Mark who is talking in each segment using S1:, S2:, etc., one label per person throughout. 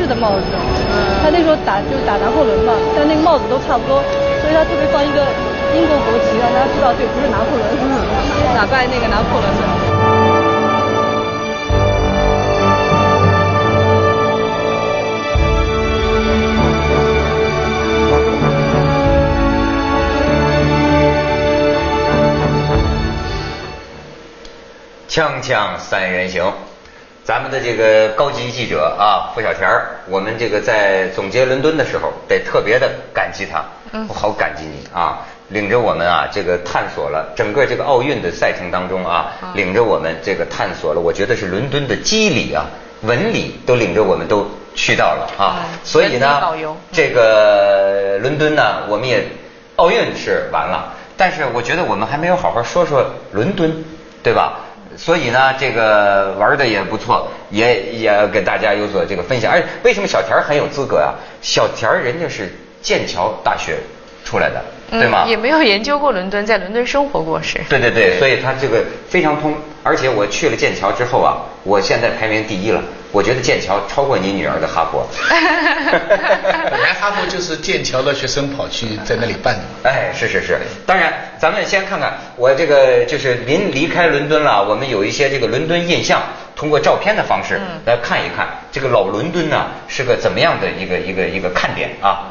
S1: 式的帽子，他那时候打就是打拿破仑嘛，但那个帽子都差不多，所以他特别放一个英国国旗，让大家知道这不是拿破仑，打败那个拿破仑的。
S2: 锵锵三人行，咱们的这个高级记者啊，付小田儿，我们这个在总结伦敦的时候，得特别的感激他，我好感激你啊，领着我们啊，这个探索了整个这个奥运的赛程当中啊，领着我们这个探索了，我觉得是伦敦的机理啊、文理都领着我们都去到了啊，所以呢，这个伦敦呢，我们也奥运是完了，但是我觉得我们还没有好好说说伦敦，对吧？所以呢，这个玩的也不错，也也给大家有所这个分享。而为什么小田很有资格啊？小田人家是剑桥大学出来的，对吗？
S3: 也没有研究过伦敦，在伦敦生活过是。
S2: 对对对，所以他这个非常通。而且我去了剑桥之后啊，我现在排名第一了。我觉得剑桥超过你女儿的哈佛。
S4: 本 来哈佛就是剑桥的学生跑去在那里办的。
S2: 哎，是是是。当然，咱们先看看我这个就是临离开伦敦了，我们有一些这个伦敦印象，通过照片的方式来看一看这个老伦敦呢是个怎么样的一个一个一个看点啊。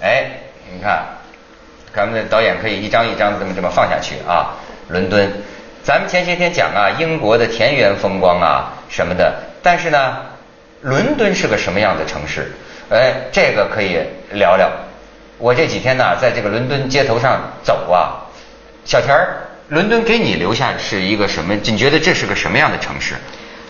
S2: 哎，你看，咱们的导演可以一张一张这么这么放下去啊。伦敦，咱们前些天讲啊，英国的田园风光啊什么的。但是呢，伦敦是个什么样的城市？哎，这个可以聊聊。我这几天呢，在这个伦敦街头上走啊，小田儿，伦敦给你留下是一个什么？你觉得这是个什么样的城市？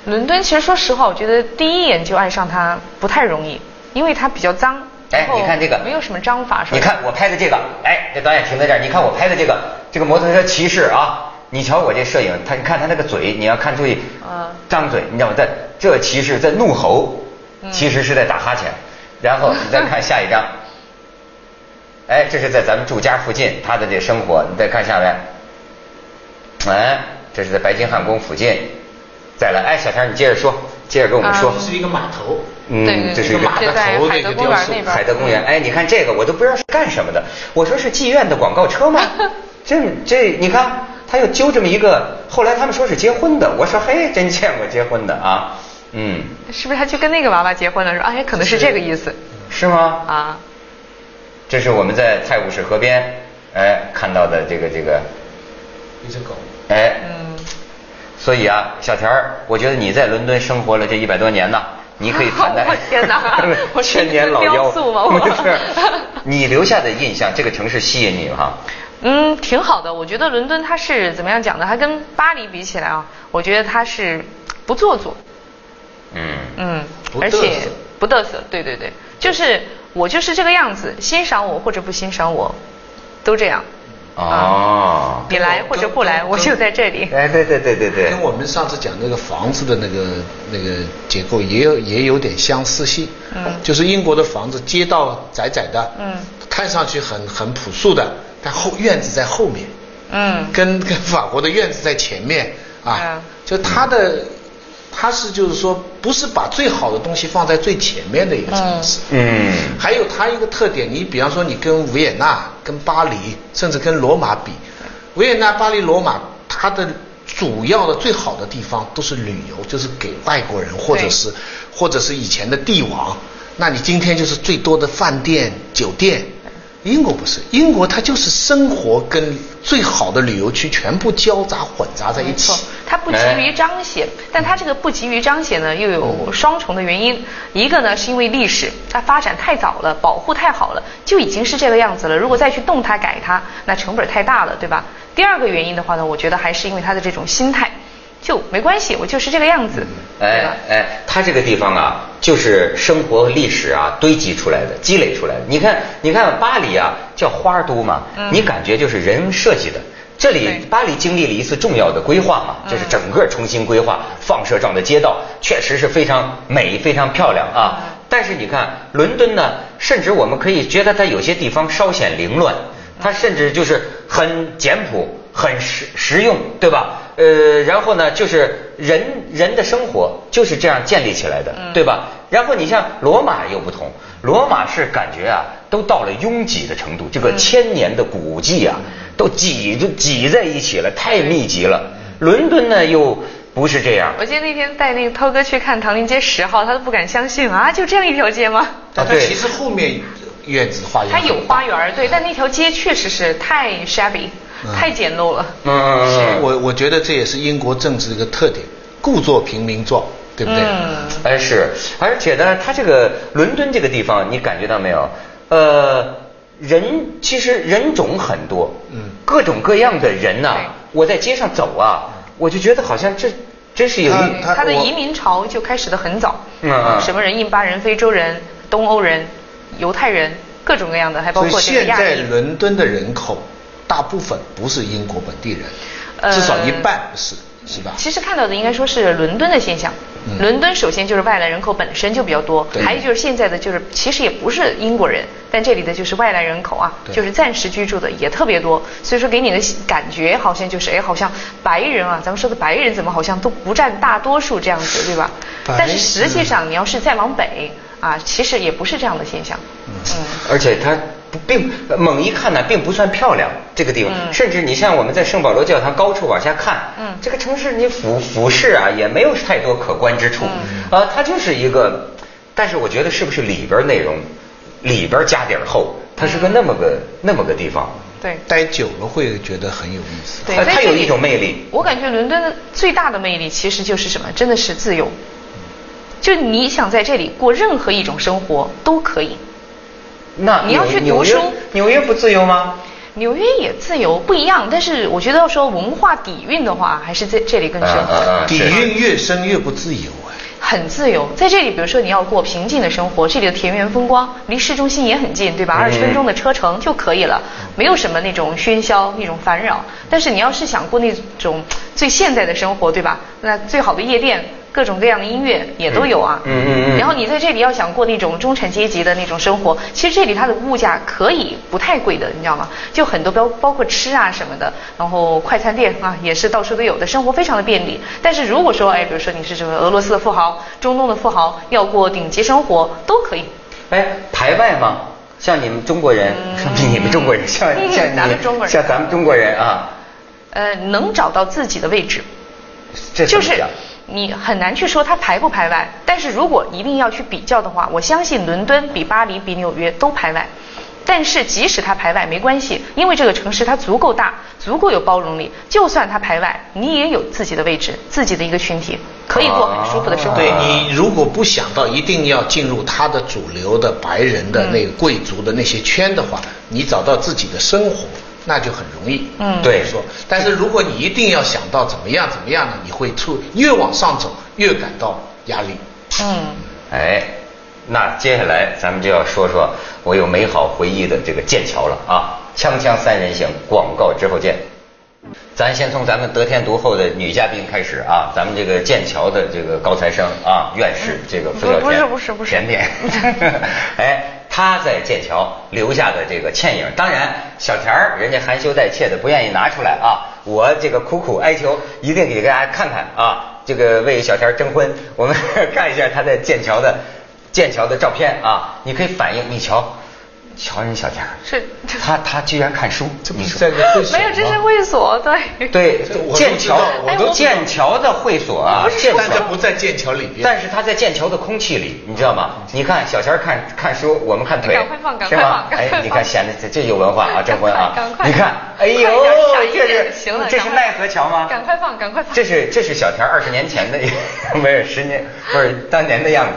S3: 伦敦其实说实话，我觉得第一眼就爱上它不太容易，因为它比较脏。
S2: 哎，你看这个，
S3: 没有什么章法。
S2: 你看我拍的这个，哎，这导演停在这儿，你看我拍的这个，这个摩托车骑士啊。你瞧我这摄影，他你看他那个嘴，你要看注意，张嘴，你知道吗？在这其实，在怒吼，其实是在打哈欠。然后你再看下一张，哎，这是在咱们住家附近他的这生活。你再看下面，哎，这是在白金汉宫附近。再来，哎，小田你接着说，接着跟我们说。
S4: 这是一个码头，
S3: 嗯，
S2: 这是一个
S4: 码头那个雕塑，
S2: 海德公园。哎，你看这个，我都不知道是干什么的。我说是妓院的广告车吗？这这，你看。他又揪这么一个，后来他们说是结婚的，我说嘿，真见过结婚的啊，嗯，
S3: 是不是他就跟那个娃娃结婚了？说哎，可能是这个意思，
S2: 是。吗？啊，这是我们在泰晤士河边哎看到的这个这个。
S4: 一只狗，
S2: 哎，嗯，所以啊，小田儿，我觉得你在伦敦生活了这一百多年呢，你可以谈 谈，
S3: 天哪，
S2: 千年老妖，
S3: 不
S2: 是，你留下的印象，这个城市吸引你哈。
S3: 嗯，挺好的。我觉得伦敦它是怎么样讲的？它跟巴黎比起来啊，我觉得它是不做作。
S2: 嗯
S3: 嗯，而且不嘚瑟。对对对，就是我就是这个样子，欣赏我或者不欣赏我，都这样。
S2: 哦。
S3: 你来或者不来，我就在这里。
S2: 哎，对对对对对。
S4: 跟我们上次讲那个房子的那个那个结构也有也有点相似性。嗯。就是英国的房子，街道窄窄的。嗯。看上去很很朴素的。但后院子在后面，嗯，跟跟法国的院子在前面啊，就它的，它是就是说不是把最好的东西放在最前面的一个城市，嗯，还有它一个特点，你比方说你跟维也纳、跟巴黎，甚至跟罗马比，维也纳、巴黎、罗马，它的主要的最好的地方都是旅游，就是给外国人或者是或者是以前的帝王，那你今天就是最多的饭店、酒店。英国不是，英国它就是生活跟最好的旅游区全部交杂混杂在一起。
S3: 它不急于彰显，但它这个不急于彰显呢，又有双重的原因。一个呢是因为历史，它发展太早了，保护太好了，就已经是这个样子了。如果再去动它改它，那成本太大了，对吧？第二个原因的话呢，我觉得还是因为它的这种心态。就没关系，我就是这个样子。哎
S2: 哎，他这个地方啊，就是生活历史啊堆积出来的、积累出来的。你看，你看巴黎啊，叫花都嘛，你感觉就是人设计的。这里巴黎经历了一次重要的规划嘛，就是整个重新规划，放射状的街道，确实是非常美、非常漂亮啊。但是你看伦敦呢，甚至我们可以觉得它有些地方稍显凌乱，它甚至就是很简朴。很实实用，对吧？呃，然后呢，就是人人的生活就是这样建立起来的，对吧？然后你像罗马又不同，罗马是感觉啊，都到了拥挤的程度，这个千年的古迹啊，都挤就挤在一起了，太密集了。伦敦呢又不是这样。
S3: 我记得那天带那个涛哥去看唐宁街十号，他都不敢相信啊，就这样一条街吗？
S4: 啊，对其实后面院子花园
S3: 它有花园，对，但那条街确实是太 shabby，太简陋了。
S2: 嗯嗯嗯。
S4: 我我觉得这也是英国政治的一个特点，故作平民状，对不对？
S3: 嗯。
S2: 哎是，而且呢，它这个伦敦这个地方，你感觉到没有？呃，人其实人种很多，嗯，各种各样的人呐。我在街上走啊，我就觉得好像这真是有一
S3: 他的移民潮就开始的很早，
S2: 嗯嗯，
S3: 什么人，印巴人、非洲人、东欧人、犹太人，各种各样的，还包括这个亚裔。
S4: 现在伦敦的人口大部分不是英国本地人，呃至少一半不是。是吧？
S3: 其实看到的应该说是伦敦的现象。伦敦首先就是外来人口本身就比较多，还有就是现在的就是其实也不是英国人，但这里的就是外来人口啊，就是暂时居住的也特别多。所以说给你的感觉好像就是哎，好像白人啊，咱们说的白人怎么好像都不占大多数这样子，对吧？但是实际上你要是再往北啊，其实也不是这样的现象。
S2: 嗯，而且它。并猛一看呢，并不算漂亮这个地方，甚至你像我们在圣保罗教堂高处往下看，嗯，这个城市你俯俯视啊，也没有太多可观之处，啊，它就是一个，但是我觉得是不是里边内容里边家底儿厚，它是个那么个那么个地方，
S3: 对，
S4: 待久了会觉得很有意思，
S3: 对，
S2: 它有一种魅力。
S3: 我感觉伦敦最大的魅力其实就是什么，真的是自由，就你想在这里过任何一种生活都可以。
S2: 那
S3: 你要去读书，
S2: 纽约不自由吗？
S3: 纽约也自由，不一样。但是我觉得要说文化底蕴的话，还是在这里更深。
S4: 底蕴越深越不自由哎。
S3: 很自由，在这里，比如说你要过平静的生活，这里的田园风光离市中心也很近，对吧？二十分钟的车程就可以了，没有什么那种喧嚣、那种烦扰。但是你要是想过那种最现代的生活，对吧？那最好的夜店。各种各样的音乐也都有啊，
S2: 嗯嗯嗯。
S3: 然后你在这里要想过那种中产阶级的那种生活，其实这里它的物价可以不太贵的，你知道吗？就很多包包括吃啊什么的，然后快餐店啊也是到处都有的，生活非常的便利。但是如果说哎，比如说你是什么俄罗斯的富豪、中东的富豪，要过顶级生活都可以。
S2: 哎，排外吗？像你们中国人，你们中国人像 像
S3: 咱们中国人，
S2: 像咱们中国人啊。
S3: 呃，能找到自己的位置，
S2: 这
S3: 就是。你很难去说它排不排外，但是如果一定要去比较的话，我相信伦敦比巴黎比纽约都排外。但是即使它排外没关系，因为这个城市它足够大，足够有包容力。就算它排外，你也有自己的位置，自己的一个群体，可以过很舒服的生活。
S4: 对你如果不想到一定要进入它的主流的白人的那个贵族的那些圈的话，你找到自己的生活。那就很容易，
S3: 嗯，
S2: 对
S4: 说。但是如果你一定要想到怎么样怎么样呢？你会出越往上走越感到压力。
S3: 嗯，
S2: 哎，那接下来咱们就要说说我有美好回忆的这个剑桥了啊！锵锵三人行，广告之后见。咱先从咱们得天独厚的女嘉宾开始啊，咱们这个剑桥的这个高材生啊，院士这个付小田，
S3: 不是不是不是
S2: 甜甜，哎。他在剑桥留下的这个倩影，当然小田儿人家含羞带怯的不愿意拿出来啊，我这个苦苦哀求，一定给大家看看啊，这个为小田征婚，我们 看一下他在剑桥的剑桥的照片啊，你可以反映，你瞧。乔人小田
S3: 是，
S2: 他他居然看书，
S4: 这不是在个会所
S3: 没有，这是会所，对。
S2: 对，剑桥，都剑桥的会所啊，
S4: 但他不在剑桥里边。
S2: 但是他在剑桥的空气里，你知道吗？你看小田看看书，我们看腿，
S3: 是吗？
S2: 哎，你看显得这有文化啊，征婚啊，你看，
S3: 哎
S2: 呦，这是这是奈何桥吗？
S3: 赶快放，赶快放。
S2: 这是这是小田二十年前的，不是十年，不是当年的样子。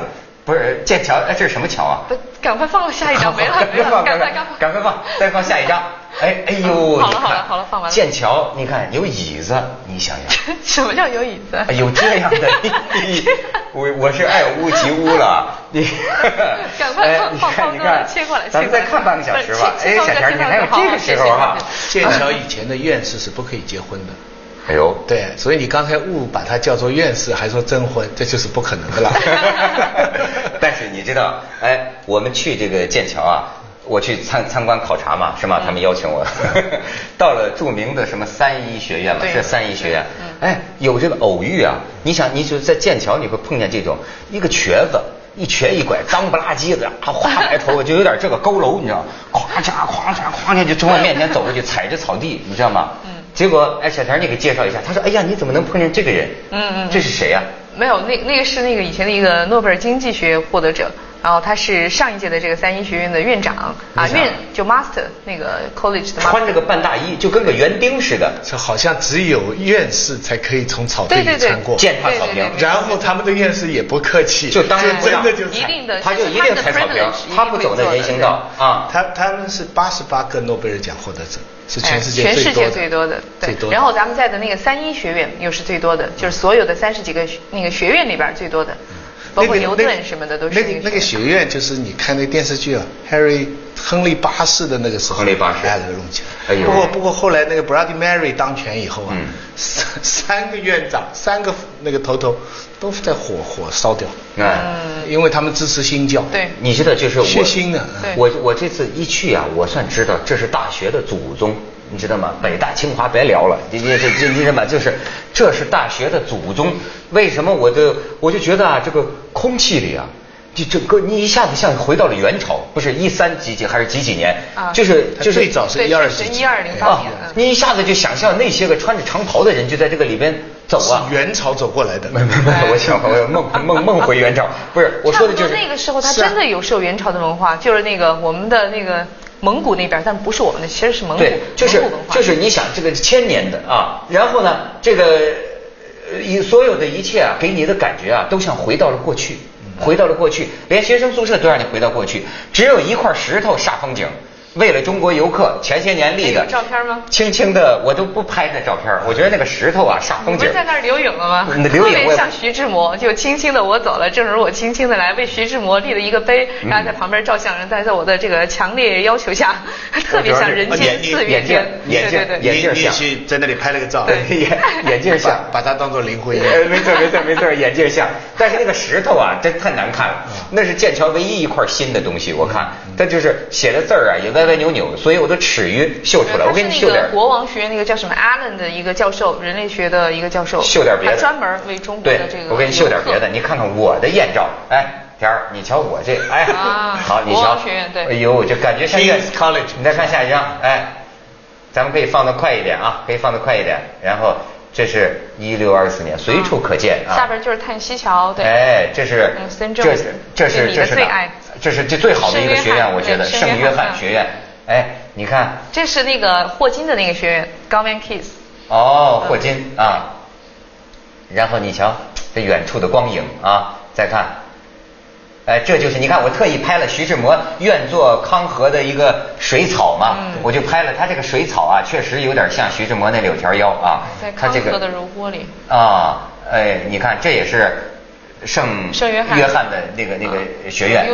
S2: 不是剑桥，哎，这是什么桥啊？
S3: 不，赶快放下一张，没了，没了，赶快，赶快，
S2: 赶快放，再放下一张。哎，哎呦，
S3: 好了，好了，好了，放完了。
S2: 剑桥，你看有椅子，你想想。
S3: 什么叫有椅子？
S2: 有这样的，我我是爱屋及乌了。你
S3: 赶快放放
S2: 你看，
S3: 切过来，
S2: 咱们再看半个小时吧。哎，小田，你还有这个时候哈？
S4: 剑桥以前的院士是不可以结婚的。
S2: 哎呦，
S4: 对，所以你刚才误把它叫做院士，还说征婚，这就是不可能的了。
S2: 但是你知道，哎，我们去这个剑桥啊，我去参参观考察嘛，是吗？他们邀请我，到了著名的什么三一学院嘛，是三一学院。哎，有这个偶遇啊！你想，你就在剑桥，你会碰见这种一个瘸子，一瘸一拐，脏不拉几的，啊，花白头发，就有点这个佝偻，你知道，咵嚓咵嚓咵嚓就从我面前走过去，踩着草地，你知道吗？嗯。结果，哎，小田，你给介绍一下。他说，哎呀，你怎么能碰见这个人？嗯嗯。这是谁呀？
S3: 没有，那那个是那个以前的一个诺贝尔经济学获得者。然后他是上一届的这个三一学院的院长啊，院就 master 那个 college 的。
S2: 穿着个半大衣，就跟个园丁似的。
S4: 这好像只有院士才可以从草地里穿过，
S2: 践踏草坪。
S4: 然后他们的院士也不客气，
S2: 就当然
S4: 真的就
S3: 一定的，
S2: 他就一定踩草坪，他不走那人行道啊。
S4: 他他们是八十八个诺贝尔奖获得者，是全世界
S3: 全世界
S4: 最
S3: 多的。对。然后咱们在的那个三一学院又是最多的，就是所有的三十几个那个学院里边最多的。包括牛顿什么的都是那
S4: 个那个学院，就是你看那电视剧啊，Harry 亨利八世的那个时候，
S2: 亨利八世
S4: 哎，那个起来。不过不过后来那个 Bloody Mary 当权以后啊，三三个院长，三个那个头头都在火火烧掉，嗯，因为他们支持新教。
S3: 对，
S2: 你知道就是
S4: 血腥的。
S2: 我我这次一去啊，我算知道这是大学的祖宗。你知道吗？北大清华别聊了，你这这你什么？就是这是大学的祖宗。为什么我就我就觉得啊，这个空气里啊，就整个你一下子像回到了元朝，不是一三几几还是几几年？啊，就是就是
S4: 最早是一二几
S3: 一二零八年。
S2: 你一下子就想象那些个穿着长袍的人就在这个里边走啊。
S4: 元朝走过来的。
S2: 没没没，我想我梦梦梦回元朝，不是我说的就是
S3: 那个时候他真的有受元朝的文化，就是那个我们的那个。蒙古那边，但不是我们的，其实是蒙古。
S2: 对，就是就是你想这个千年的啊，然后呢，这个以所有的一切啊，给你的感觉啊，都像回到了过去，回到了过去，连学生宿舍都让你回到过去，只有一块石头煞风景。为了中国游客，前些年立的
S3: 照片吗？
S2: 轻轻的，我都不拍那照片。我觉得那个石头啊，煞风景。
S3: 你在那儿留影了吗？
S2: 留影。
S3: 像徐志摩，就轻轻的我走了，正如我轻轻的来，为徐志摩立了一个碑，然后在旁边照相。人在在我的这个强烈要求下，特别像人间四月天。
S2: 眼镜，眼镜像。
S4: 在那里拍了个照。
S2: 眼眼镜像，
S4: 把它当做灵魂。
S2: 没错没错没错，眼镜像。但是那个石头啊，真太难看了。那是剑桥唯一一块新的东西，我看，它就是写的字儿啊，也歪歪扭扭，所以我。都耻于秀出来，我给你秀点。
S3: 国王学院那个叫什么 Allen 的一个教授，人类学的一个教授，
S2: 秀点别的，
S3: 专门为中国的这个。
S2: 我给你秀点别的，你看看我的艳照，哎，天儿，你瞧我这，哎，好，你瞧。
S3: 国王学院对。哎
S2: 呦，这感觉像 College。你再看下一张，哎，咱们可以放的快一点啊，可以放的快一点。然后这是一六二四年，随处可见啊。
S3: 下边就是叹息桥，对。
S2: 哎，这是，这是，这是，这是这是这最好的一个学院，我觉得圣约翰学院。哎，你看，
S3: 这是那个霍金的那个学院 g o v e r n Kiss。
S2: 哦，霍金啊。然后你瞧，这远处的光影啊，再看，哎，这就是你看，我特意拍了徐志摩愿做康河的一个水草嘛，我就拍了他这个水草啊，确实有点像徐志摩那柳条腰啊。
S3: 在康河的柔波里。
S2: 啊，哎，你看，这也是圣
S3: 圣约翰
S2: 约翰的那个那个学院。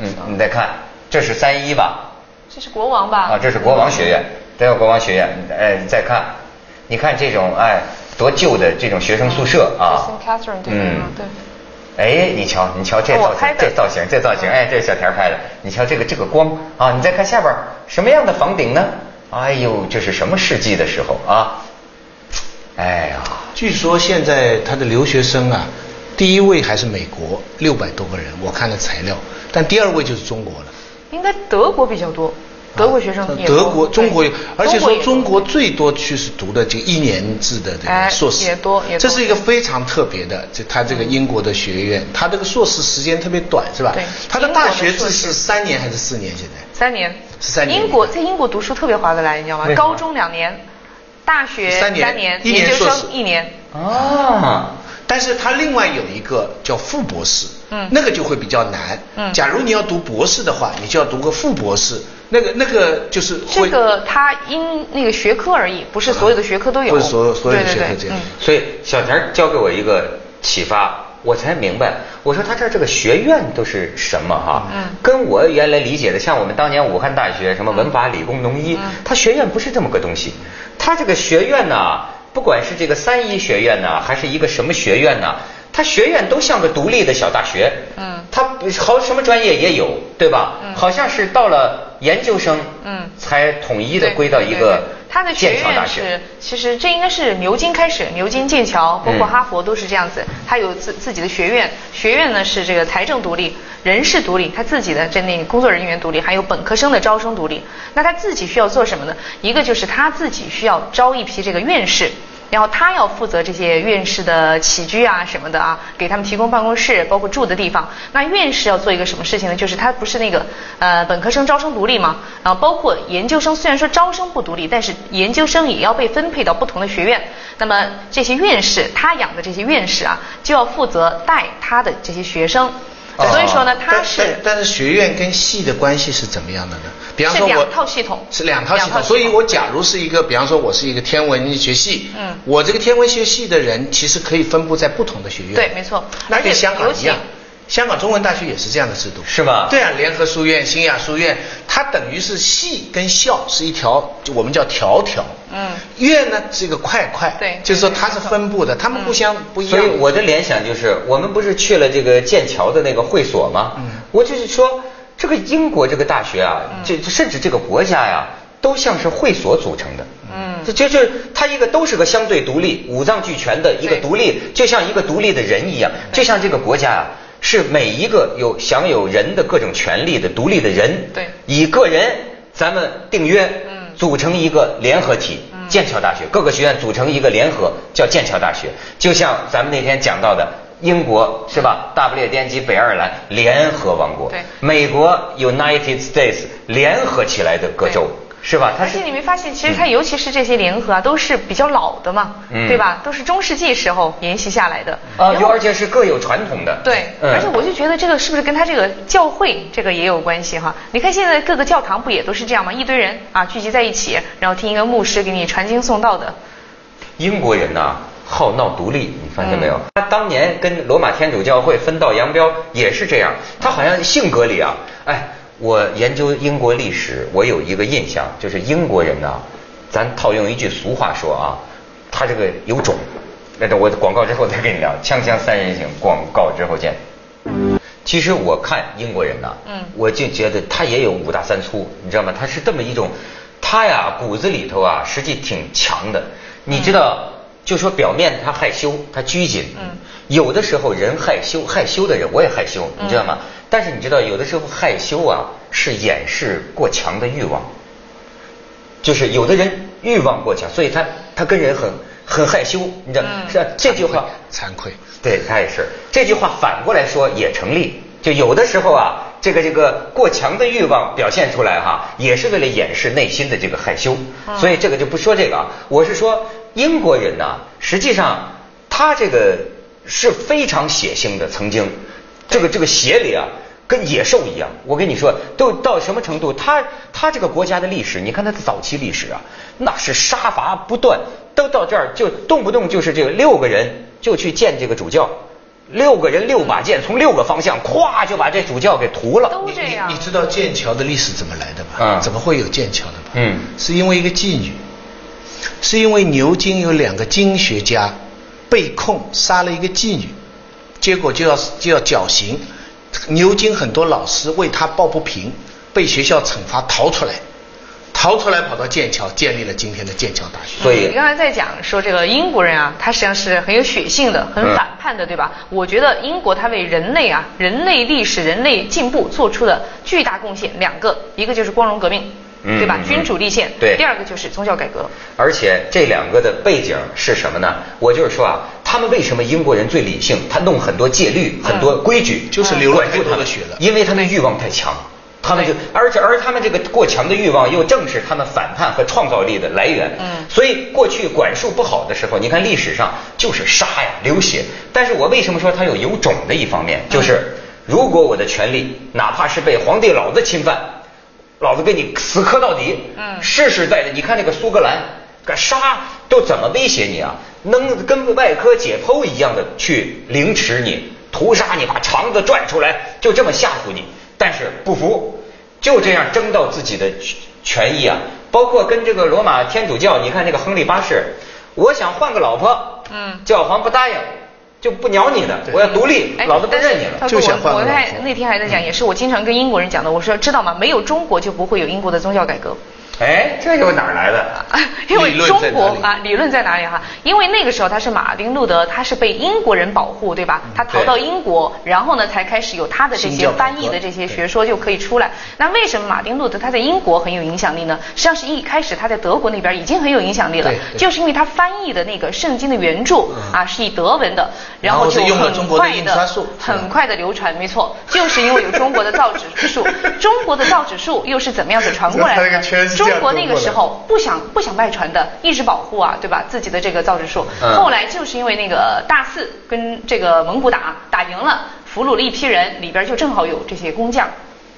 S2: 嗯，你再看，这是三一吧？
S3: 这是国王吧？啊，
S2: 这是国王学院，这个国王学院。哎，再看，你看这种哎多旧的这种学生宿舍啊。
S3: 嗯，对。
S2: 哎，你瞧，你瞧这造型，这造型，这造型，哎，这是小田拍的。你瞧这个这个光啊，你再看下边什么样的房顶呢？哎呦，这是什么世纪的时候啊？哎呀，
S4: 据说现在他的留学生啊，第一位还是美国，六百多个人，我看了材料，但第二位就是中国了。
S3: 应该德国比较多，德国学生也
S4: 德国、中国有，而且说中国最多去是读的这一年制的这个硕士，
S3: 也多，也多。
S4: 这是一个非常特别的，就他这个英国的学院，他这个硕士时间特别短，是吧？
S3: 对。
S4: 他的大学制是三年还是四年？现在
S3: 三年，
S4: 是三年。
S3: 英国在英国读书特别划得来，你知道吗？高中两年，大学三年，研究生一年。
S2: 啊。
S4: 但是他另外有一个叫副博士，嗯，那个就会比较难。嗯，假如你要读博士的话，你就要读个副博士，那个那个就是
S3: 这个他因那个学科而已，不是所有的学科都有，
S4: 不是所有所有的学科这样。
S2: 所以小田教给我一个启发，我才明白，我说他这这个学院都是什么哈？嗯，跟我原来理解的，像我们当年武汉大学什么文法理工农医，他学院不是这么个东西，他这个学院呢。不管是这个三一学院呢，还是一个什么学院呢，它学院都像个独立的小大学。嗯，它好什么专业也有，对吧？嗯，好像是到了研究生，嗯，才统一的归到一个
S3: 他的学院是，其实这应该是牛津开始，牛津、剑桥，包括哈佛都是这样子，他有自自己的学院，学院呢是这个财政独立，人事独立，他自己的这那工作人员独立，还有本科生的招生独立。那他自己需要做什么呢？一个就是他自己需要招一批这个院士。然后他要负责这些院士的起居啊什么的啊，给他们提供办公室，包括住的地方。那院士要做一个什么事情呢？就是他不是那个呃本科生招生独立吗？然后包括研究生，虽然说招生不独立，但是研究生也要被分配到不同的学院。那么这些院士，他养的这些院士啊，就要负责带他的这些学生。所以说呢，它是
S4: 但是学院跟系的关系是怎么样的呢？比方说
S3: 我两套系统
S4: 是两套系统，所以我假如是一个，比方说我是一个天文学系，嗯，我这个天文学系的人其实可以分布在不同的学院，
S3: 对，没错，
S4: 那跟香港一样。香港中文大学也是这样的制度，
S2: 是吧？
S4: 对啊，联合书院、新亚书院，它等于是系跟校是一条，就我们叫条条。嗯。院呢是一个块块。
S3: 对。
S4: 就是说它是分布的，它们互相不一
S2: 样。所以我的联想就是，我们不是去了这个剑桥的那个会所吗？嗯。我就是说，这个英国这个大学啊，这甚至这个国家呀，都像是会所组成的。嗯。这就就它一个都是个相对独立、五脏俱全的一个独立，就像一个独立的人一样，就像这个国家啊。是每一个有享有人的各种权利的独立的人，
S3: 对，
S2: 以个人咱们订约，嗯，组成一个联合体，剑桥大学。各个学院组成一个联合叫剑桥大学，就像咱们那天讲到的英国是吧？大不列颠及北爱尔兰联合王国，
S3: 对，
S2: 美国 United States 联合起来的各州。是吧？
S3: 而且你没发现，其实它尤其是这些联合啊，都是比较老的嘛，对吧？都是中世纪时候沿袭下来的。
S2: 啊，有而且是各有传统的。
S3: 对，而且我就觉得这个是不是跟他这个教会这个也有关系哈？你看现在各个教堂不也都是这样吗？一堆人啊聚集在一起，然后听一个牧师给你传经送道的。
S2: 英国人呐，好闹独立，你发现没有？他当年跟罗马天主教会分道扬镳也是这样，他好像性格里啊，哎。我研究英国历史，我有一个印象，就是英国人呢，咱套用一句俗话说啊，他这个有种。那等我广告之后再跟你聊，锵锵三人行，广告之后见。其实我看英国人呢，嗯，我就觉得他也有五大三粗，你知道吗？他是这么一种，他呀骨子里头啊，实际挺强的。你知道，就说表面他害羞，他拘谨，嗯，有的时候人害羞，害羞的人我也害羞，你知道吗？但是你知道，有的时候害羞啊，是掩饰过强的欲望。就是有的人欲望过强，所以他他跟人很很害羞，你知道？是这句话
S4: 惭愧，
S2: 对他也是。这句话反过来说也成立。就有的时候啊，这个这个过强的欲望表现出来哈，也是为了掩饰内心的这个害羞。所以这个就不说这个啊。我是说英国人呢，实际上他这个是非常血腥的，曾经。这个这个邪里啊，跟野兽一样。我跟你说，都到什么程度？他他这个国家的历史，你看他的早期历史啊，那是杀伐不断。都到这儿就动不动就是这个六个人就去见这个主教，六个人六把剑从六个方向，咵就把这主教给屠了。
S3: 都这样。
S4: 你知道剑桥的历史怎么来的吗？嗯。怎么会有剑桥的吗？嗯。是因为一个妓女，是因为牛津有两个经学家被控杀了一个妓女。结果就要就要绞刑，牛津很多老师为他抱不平，被学校惩罚逃出来，逃出来跑到剑桥建立了今天的剑桥大学。
S2: 所以
S3: 你刚才在讲说这个英国人啊，他实际上是很有血性的，很反叛的，对吧？我觉得英国他为人类啊，人类历史、人类进步做出的巨大贡献两个，一个就是光荣革命。对吧？君主立宪。
S2: 对。
S3: 第二个就是宗教改革。
S2: 而且这两个的背景是什么呢？我就是说啊，他们为什么英国人最理性？他弄很多戒律、很多规矩，
S4: 就是流了太多的血了。
S2: 因为他们欲望太强，他们就而且而他们这个过强的欲望又正是他们反叛和创造力的来源。嗯。所以过去管束不好的时候，你看历史上就是杀呀、流血。但是我为什么说他有有种的一方面？就是如果我的权利哪怕是被皇帝老子侵犯。老子跟你死磕到底，嗯，世世代代，你看那个苏格兰，敢杀都怎么威胁你啊？能跟外科解剖一样的去凌迟你、屠杀你，把肠子拽出来，就这么吓唬你。但是不服，就这样争到自己的权益啊！包括跟这个罗马天主教，你看那个亨利八世，我想换个老婆，嗯，教皇不答应，就不鸟你的，我要独立，老子不认你了。
S4: 就想换
S3: 那天还在讲，也是我经常跟英国人讲的，我说知道吗？没有中国就不会有英国的宗教改革。
S2: 哎，这又哪儿来的？
S3: 因为中国啊，理论在哪里哈？因为那个时候他是马丁路德，他是被英国人保护，对吧？他逃到英国，然后呢才开始有他的这些翻译的这些学说就可以出来。那为什么马丁路德他在英国很有影响力呢？实际上是一开始他在德国那边已经很有影响力了就是因为他翻译的那个圣经的原著啊是以德文的，然
S4: 然后
S3: 就
S4: 用了
S3: 很
S4: 中国的
S3: 很快的流传，没错，就是因为有中国的造纸术，中国的造纸术又是怎么样子传过来的中国那个时候。不想不想外传的，一直保护啊，对吧？自己的这个造纸术。
S2: 嗯
S3: 后来就是因为那个大肆跟这个蒙古打打赢了，俘虏了一批人，里边就正好有这些工匠。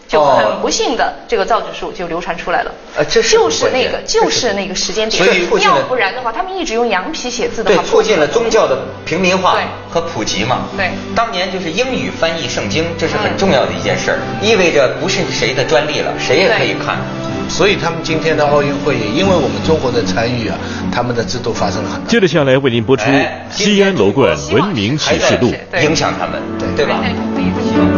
S3: 就
S2: 哦
S3: 很不幸的，这个造纸术就流传出来了。
S2: 呃这是
S3: 就是那个，就是那个时间点。
S2: 所以
S3: 要不然的话，他们一直用羊皮写字的
S2: 对，
S3: 话，
S2: 促进了宗教的平民化和普及嘛。
S3: 对
S2: 当年就是英语翻译圣经，这是很
S3: 嗯
S2: 重要的一件事儿，意味着不是谁的专利了，谁也可以看。
S4: 所以他们今天的奥运会也因为我们中国的参与啊，他们的制度发生了很大。
S5: 接着下来为您播出
S2: 哎《
S5: 西安楼冠文明启示录》。
S2: 影响他们，对吧？
S3: 对对对